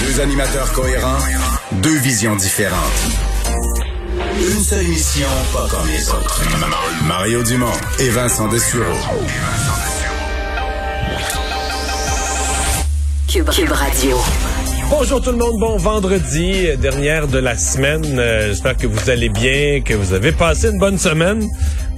Deux, animateurs cohérents, deux visions différentes. Une seule mission, pas comme les autres. Mario Dumont et Vincent Dessureau. Cube, Cube Radio. Bonjour tout le monde, bon vendredi, euh, dernière de la semaine. Euh, J'espère que vous allez bien, que vous avez passé une bonne semaine.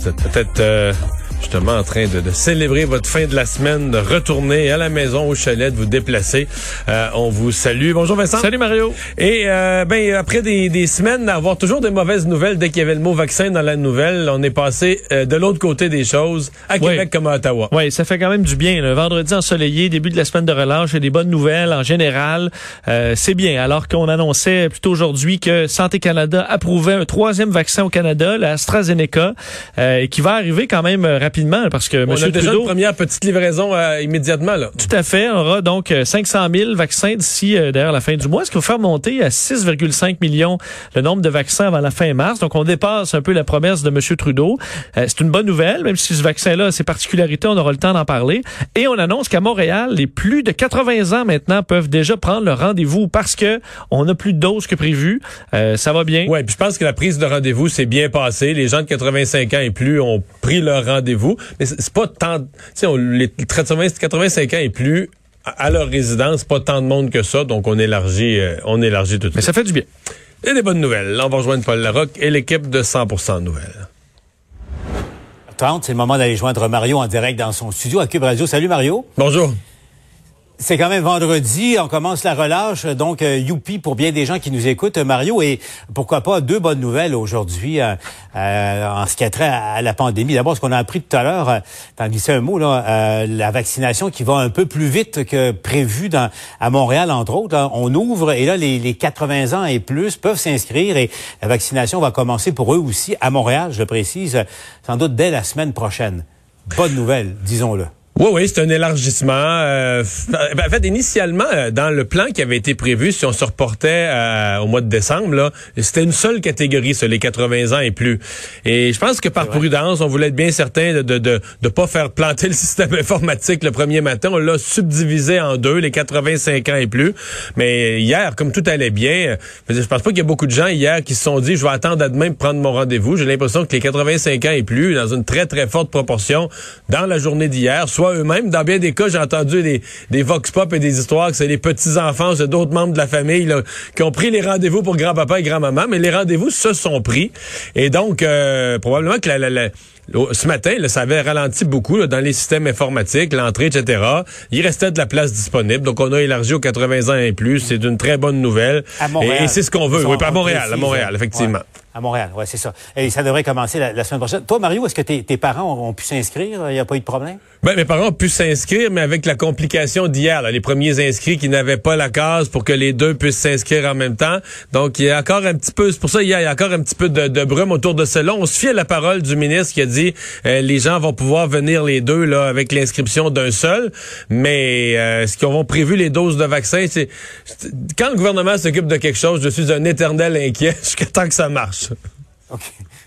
Vous êtes peut-être euh, justement en train de, de célébrer votre fin de la semaine, de retourner à la maison, au chalet, de vous déplacer. Euh, on vous salue. Bonjour Vincent. Salut Mario. Et euh, ben après des, des semaines d'avoir toujours des mauvaises nouvelles dès qu'il y avait le mot vaccin dans la nouvelle, on est passé euh, de l'autre côté des choses, à Oui. Québec comme à Ottawa. Oui, ça fait quand même du bien. Le vendredi ensoleillé, début de la semaine de relâche, et des bonnes nouvelles en général. Euh, c'est bien. Alors qu'on annonçait plutôt aujourd'hui que Santé Canada approuvait un troisième vaccin au Canada, la AstraZeneca, euh, et qui va arriver quand même euh, rapidement parce que On M. a déjà Trudeau... une première petite livraison euh, immédiatement là. Tout à fait. On aura donc euh, 500 000 vaccins d'ici euh, d'ailleurs la fin du mois, ce qui va faire monter à 6,5 millions le nombre de vaccins avant la fin mars? Donc on dépasse un peu la promesse de M. Trudeau. Euh, c'est une bonne nouvelle, même si ce vaccin-là a ses particularités, on aura le temps d'en parler. Et on annonce qu'à Montréal, les plus de 80 ans maintenant peuvent déjà prendre le rendez-vous parce que on a plus de doses que prévu. Euh, ça va bien. Ouais, puis je pense que la prise de rendez-vous s'est bien passée. Les gens de 85 ans et plus ont pris leur rendez-vous. Mais c'est c'est pas tant, tu sais, les 80, 85 ans et plus à leur résidence, pas tant de monde que ça, donc on élargit, euh, on élargit tout de Mais suite. ça fait du bien. Et des bonnes nouvelles. Là, on va rejoindre Paul Larocque et l'équipe de 100% nouvelles. 30, c'est le moment d'aller joindre Mario en direct dans son studio à Cube Radio. Salut Mario. Bonjour. C'est quand même vendredi, on commence la relâche, donc euh, youpi pour bien des gens qui nous écoutent, euh, Mario, et pourquoi pas deux bonnes nouvelles aujourd'hui euh, euh, en ce qui a trait à, la pandémie. D'abord, ce qu'on a appris tout à l'heure, euh, t'en glissais un mot, là, euh, la vaccination qui va un peu plus vite que prévu à Montréal, entre autres. on ouvre et là, les, les 80 ans et plus peuvent s'inscrire et la vaccination va commencer pour eux aussi à Montréal, je précise, euh, sans doute dès la semaine prochaine. Bonne nouvelle, disons-le. Oui, oui, c'est un élargissement. euh, ben, en fait, initialement, euh, dans le plan qui avait été prévu, si on se reportait euh, au mois de décembre, là, c'était une seule catégorie, sur les 80 ans et plus. Et je pense que par prudence, on voulait être bien certain de de, de de pas faire planter le système informatique le premier matin. On l'a subdivisé en deux, les 85 ans et plus. Mais hier, comme tout allait bien, euh, je pense pas qu'il y a beaucoup de gens hier qui se sont dit, je vais attendre à demain pour prendre mon rendez-vous. J'ai l'impression que les 85 ans et plus, dans une très, très forte proportion, dans la journée d'hier, soit eux-mêmes, dans bien des cas, j'ai entendu des, des vox pop et des histoires que c'est les petits-enfants, c'est d'autres membres de la famille là, qui ont pris les rendez-vous pour grand-papa et grand-maman, mais les rendez-vous se sont pris. Et donc, euh, probablement que la, la- la- le- ce matin, là, ça avait ralenti beaucoup là, dans les systèmes informatiques, l'entrée, etc. Il restait de la place disponible, donc on a élargi aux 80 ans et plus. C'est une très bonne nouvelle. À Montréal. Et, et c'est ce qu'on veut. Oui, pas à on Montréal, à Montréal, effectivement. Ouais. À Montréal, oui, c'est ça. Et ça devrait commencer la, semaine prochaine. Toi, Mario, est-ce que tes, parents ont, pu s'inscrire? Il n'y a pas eu de problème? Ben, mes parents ont pu s'inscrire, mais avec la complication d'hier, les premiers inscrits qui n'avaient pas la case pour que les deux puissent s'inscrire en même temps. Donc, il y a encore un petit peu, c'est pour ça hier, il y a encore un petit peu de, brume autour de cela. On se fie à la parole du ministre qui a dit euh, les gens vont pouvoir venir les deux là avec l'inscription d'un seul, mais euh, ce qu'ils ont prévu les doses de vaccins, c'est c'est- quand le gouvernement s'occupe de quelque chose, je suis un éternel inquiet jusqu'à temps que ça marche. OK.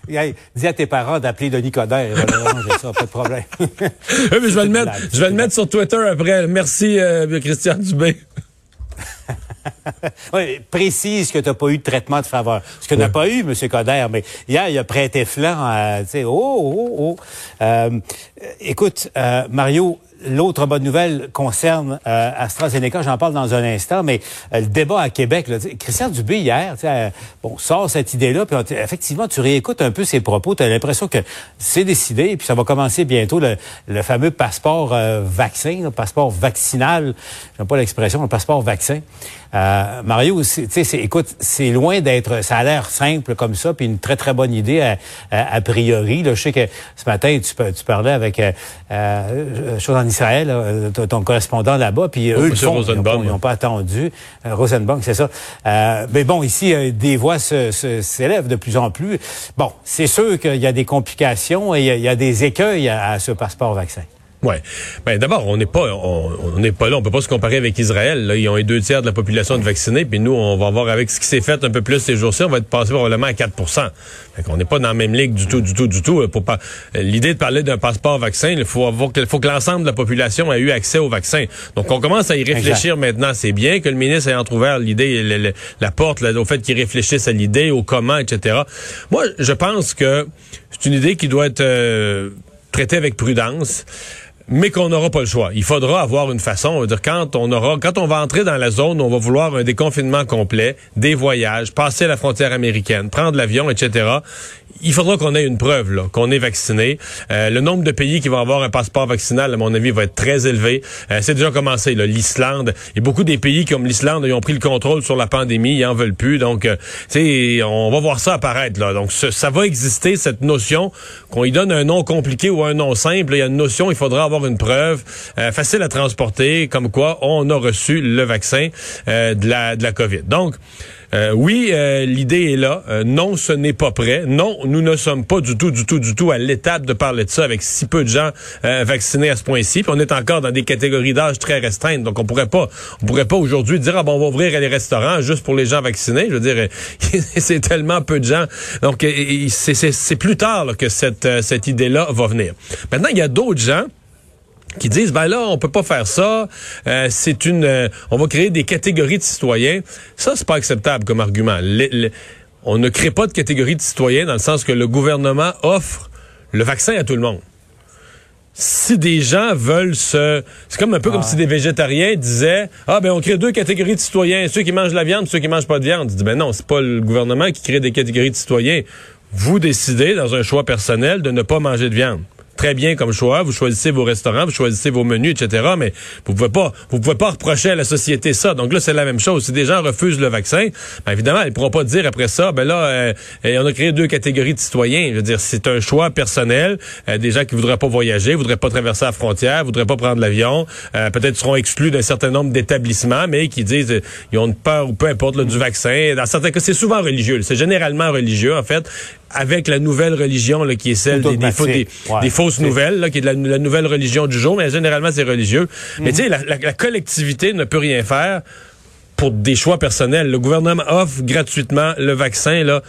Hey, dis à tes parents d'appeler Denis Coderre. Il va leur arranger ça, pas de problème. Oui, mais je vais le mettre, je vais le mettre sur Twitter après. Merci euh, Christian Dubé. Oui, précise que tu n'as pas eu de traitement de faveur. Ce que n'a pas eu, M. Coderre, mais hier, il a prêté flanc à, tu sais, oh, oh, oh. Euh, écoute, euh, Mario, L'autre bonne nouvelle concerne euh, AstraZeneca, j'en parle dans un instant, mais euh, le débat à Québec, là, Christian Dubé hier, euh, bon, sort cette idée-là, puis effectivement, tu réécoutes un peu ses propos, tu as l'impression que c'est décidé, et puis ça va commencer bientôt le, le fameux passeport euh, vaccin, le passeport vaccinal, j'aime pas l'expression, le passeport vaccin. Euh, Mario, écoute, c'est loin d'être, ça a l'air simple comme ça, puis une très très bonne idée à, à- a priori. Là, je sais que ce matin tu, tu parlais avec euh, euh, chose en Israël, là, euh, ton- correspondant là-bas, puis eux le font, ils n'ont pas, ils ont pas attendu. Euh, Rosenbaum, c'est ça. Euh, mais bon, ici, des voix se- se- s'élèvent de plus en plus. Bon, c'est sûr qu'il y a des complications et il y a, il y a des écueils à, à ce passeport vaccin. Ouais. Ben d'abord, on n'est pas on on n'est pas là, on peut pas se comparer avec Israël. Là, ils ont les deux tiers de la population de vaccinés, puis nous, on va voir avec ce qui s'est fait un peu plus ces jours-ci, on va être passé probablement à 4% Fait qu'on n'est pas dans la même ligue du tout, du tout, du tout. là, Pour pas l'idée de parler d'un passeport vaccin, il faut avoir que faut que l'ensemble de la population ait eu accès au vaccin. Donc on commence à y réfléchir maintenant. C'est bien que le ministre ait entrouvert l'idée, le- le- la porte là, au fait qu'il réfléchisse à l'idée, au comment, etc. Moi, je pense que c'est une idée qui doit être euh, traitée avec prudence mais qu'on n'aura pas le choix. Il faudra avoir une façon, dire quand on aura, quand on va entrer dans la zone, on va vouloir un déconfinement complet, des voyages, passer la frontière américaine, prendre l'avion, etc. Il faudra qu'on ait une preuve là, qu'on est vacciné. Euh, le nombre de pays qui vont avoir un passeport vaccinal, à mon avis, va être très élevé. Euh, c'est déjà commencé. L'Islande et beaucoup des pays comme l'Islande, ils ont pris le contrôle sur la pandémie, ils en veulent plus. Donc, euh, tu on va voir ça apparaître là. Donc, ça va exister cette notion qu'on y donne un nom compliqué ou un nom simple. Il y a une notion, il faudra avoir une preuve euh, facile à transporter, comme quoi on a reçu le vaccin euh, de la de la COVID. Donc euh, oui, euh, l'idée est là. Euh, non, ce n'est pas prêt. Non, nous ne sommes pas du tout, du tout, du tout à l'étape de parler de ça avec si peu de gens vaccinés à ce point-ci. On est encore dans des catégories d'âge très restreintes. Donc on pourrait pas, on pourrait pas aujourd'hui dire ah bon, on va ouvrir les restaurants juste pour les gens vaccinés. Je veux dire, c'est tellement peu de gens. Donc c'est plus tard que cette cette idée-là va venir. Maintenant, il y a d'autres gens qui disent ben là on peut pas faire ça. Euh, c'est une euh, on va créer des catégories de citoyens. Ça c'est pas acceptable comme argument. Le- le- on ne crée pas de catégorie de citoyens dans le sens que le gouvernement offre le vaccin à tout le monde. Si des gens veulent se c'est comme un peu comme si des végétariens disaient ah ben on crée deux catégories de citoyens. Ceux qui mangent la viande ceux qui mangent pas de viande. Dis ben non c'est pas le gouvernement qui crée des catégories de citoyens. Vous décidez dans un choix personnel de ne pas manger de viande très bien comme choix. Vous choisissez vos restaurants, vous choisissez vos menus, etc. Mais vous pouvez pas, vous pouvez pas reprocher à la société ça. Donc là, c'est la même chose. Si des gens refusent le vaccin, ben évidemment, ils pourront pas dire après ça, ben là, euh, on a créé deux catégories de citoyens. Je veux dire, c'est un choix personnel. Euh, des gens qui voudraient pas voyager, voudraient pas traverser la frontière, voudraient pas prendre l'avion, euh, peut-être seront exclus d'un certain nombre d'établissements, mais qui disent, euh, ils ont peur ou peu importe là, du vaccin. Dans certains cas, c'est souvent religieux. C'est généralement religieux, en fait avec la nouvelle religion là, qui est celle des, des, faux- des, Ouais. des fausses nouvelles, là, qui est de la, la nouvelle religion du jour, mais généralement c'est religieux. Mais tu sais, la, la- la collectivité ne peut rien faire pour des choix personnels. Le gouvernement offre gratuitement le vaccin là,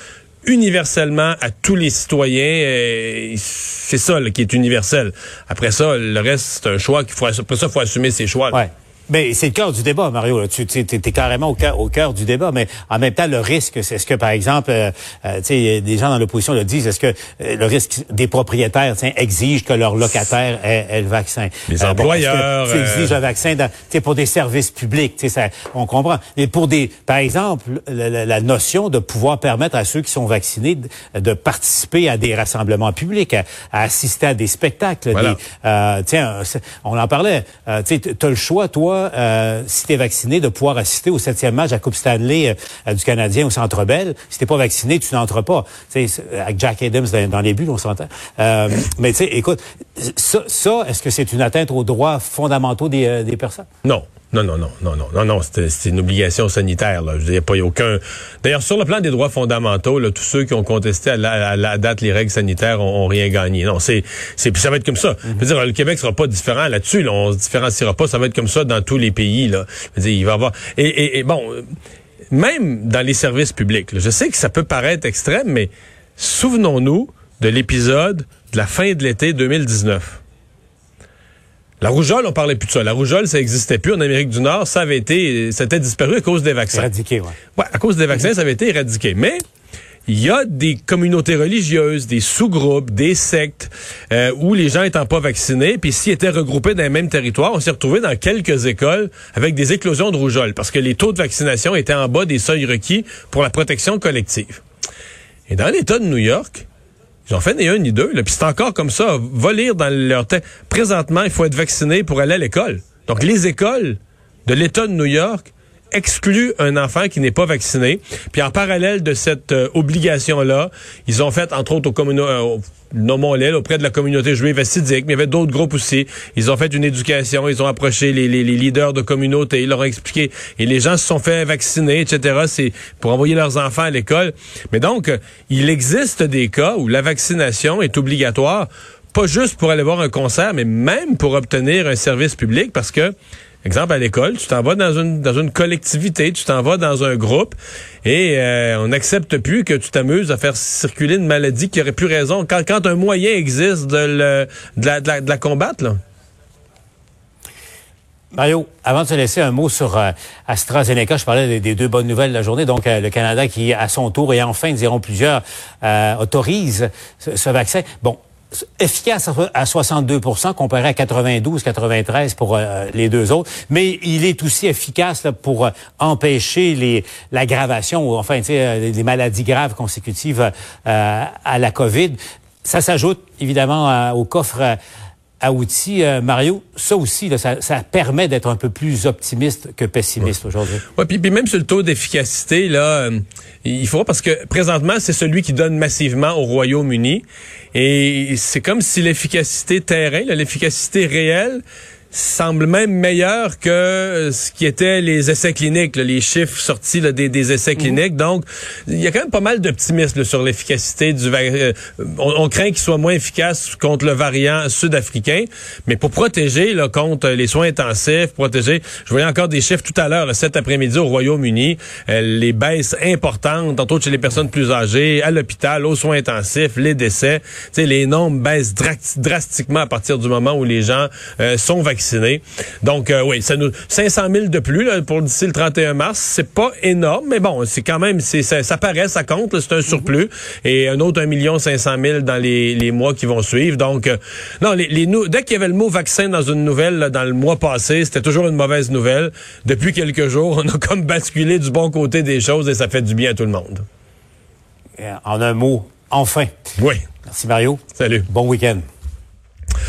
universellement à tous les citoyens. c'est ça là, qui est universel. Après ça, le reste, c'est un choix qu'il faut, après ça, faut assumer ses choix. là. Ouais. Mais c'est le cœur du débat, Mario. Là. Tu es, carrément au cœur, au cœur du débat, mais en même temps, le risque, c'est est-ce que, par exemple, euh, euh, tu sais, des gens dans l'opposition le disent, est-ce que euh, le risque des propriétaires exige que leurs locataires aient, aient le vaccin? Les Euh, bon, employeurs, est-ce que tu exiges euh, le vaccin dans, pour des services publics, ça, on comprend. Mais pour des, par exemple, la, la- notion de pouvoir permettre à ceux qui sont vaccinés de, de participer à des rassemblements publics, à, à assister à des spectacles, Voilà. des, euh, tiens, on en parlait. Tu as le choix, toi, euh, si tu es vacciné, de pouvoir assister au septième match à Coupe Stanley euh, du Canadien au Centre Bell. Si t'es pas vacciné, tu n'entres pas. Tu sais, c'est- avec Jack Adams dans, dans les buts, on s'entend. Euh, mais tu sais, écoute, ça, ça est-ce que c'est une atteinte aux droits fondamentaux des, euh, des personnes? Non. Non, non, non, non, non, non, non, c'est une obligation sanitaire. Là. Je veux dire, pas y a aucun. D'ailleurs, sur le plan des droits fondamentaux, là, tous ceux qui ont contesté à la, à la date les règles sanitaires ont, ont rien gagné. Non, c'est, c'est, ça va être comme ça. Je veux dire, le Québec sera pas différent là-dessus. Là. On se différenciera pas. Ça va être comme ça dans tous les pays. Là. Je veux dire, il va y avoir. Et, et, et bon, même dans les services publics. là, je sais que ça peut paraître extrême, mais souvenons-nous de l'épisode de la fin de l'été 2019. La rougeole, on parlait plus de ça. La rougeole, ça n'existait plus en Amérique du Nord. Ça avait été, ça était disparu à cause des vaccins. Éradiqué, ouais. Ouais, à cause des vaccins, ça avait été éradiqué. Mais il y a des communautés religieuses, des sous-groupes, des sectes euh, où les gens étant pas vaccinés, puis s'ils étaient regroupés dans les mêmes territoires, on s'est retrouvé dans quelques écoles avec des éclosions de rougeole parce que les taux de vaccination étaient en bas des seuils requis pour la protection collective. Et dans l'État de New York, ils ont fait ni un ni deux. Puis c'est encore comme ça. Va lire dans leur tête. Présentement, il faut être vacciné pour aller à l'école. Donc les écoles de l'État de New York exclut un enfant qui n'est pas vacciné. Puis en parallèle de cette euh, obligation-là, ils ont fait, entre autres, au euh, nommons-les, auprès de la communauté juive assidique, mais il y avait d'autres groupes aussi. Ils ont fait une éducation, ils ont approché les, les, les, leaders de communauté, ils leur ont expliqué. Et les gens se sont fait vacciner, etc. C'est pour envoyer leurs enfants à l'école. Mais donc, il existe des cas où la vaccination est obligatoire, pas juste pour aller voir un concert, mais même pour obtenir un service public, parce que Exemple, à l'école, tu t'en vas dans une, dans une collectivité, tu t'en vas dans un groupe et euh, on n'accepte plus que tu t'amuses à faire circuler une maladie qui aurait plus raison quand, quand un moyen existe de, le, de, la, de, la, combattre. Mario, avant de se laisser un mot sur euh, AstraZeneca, je parlais des, deux bonnes nouvelles de la journée. Donc, euh, le Canada qui, à son tour, et enfin, diront plusieurs, autorise ce, ce vaccin. Bon, efficace à 62% comparé à 92-93 pour euh, les deux autres, mais il est aussi efficace pour euh, empêcher l'aggravation ou enfin euh, les maladies graves consécutives à la COVID. Ça s'ajoute évidemment au coffre à outils, Mario, ça aussi, ça, permet d'être un peu plus optimiste que pessimiste aujourd'hui. Oui, puis, même sur le taux d'efficacité, là, il faut parce que présentement, c'est celui qui donne massivement au Royaume-Uni. Et c'est comme si l'efficacité terrain, l'efficacité réelle, semble même meilleur que euh, ce qui était les essais cliniques, les chiffres sortis des, des, essais mhm. cliniques. Donc, il y a quand même pas mal d'optimisme sur l'efficacité du euh, on, craint qu'il soit moins efficace contre le variant sud-africain, mais pour protéger là, contre les soins intensifs, protéger, je voyais encore des chiffres tout à l'heure, cet après-midi au Royaume-Uni, euh, les baisses importantes, entre autres chez les personnes plus âgées, à l'hôpital, aux soins intensifs, les décès, les nombres baissent drastiquement à partir du moment où les gens sont vaccinés donc, euh, oui, ça nous 500 000 de plus pour d'ici le 31 mars. C'est pas énorme, mais bon, c'est quand même, c'est ça, ça, paraît, ça compte, c'est un surplus. Et un autre 1 million 500 000 dans les, les mois qui vont suivre. Donc, euh, non, les, les dès qu'il y avait le mot vaccin dans une nouvelle dans le mois passé, c'était toujours une mauvaise nouvelle. Depuis quelques jours, on a comme basculé du bon côté des choses et ça fait du bien à tout le monde. En un mot, enfin. Oui. Merci Mario. Salut. Bon week-end.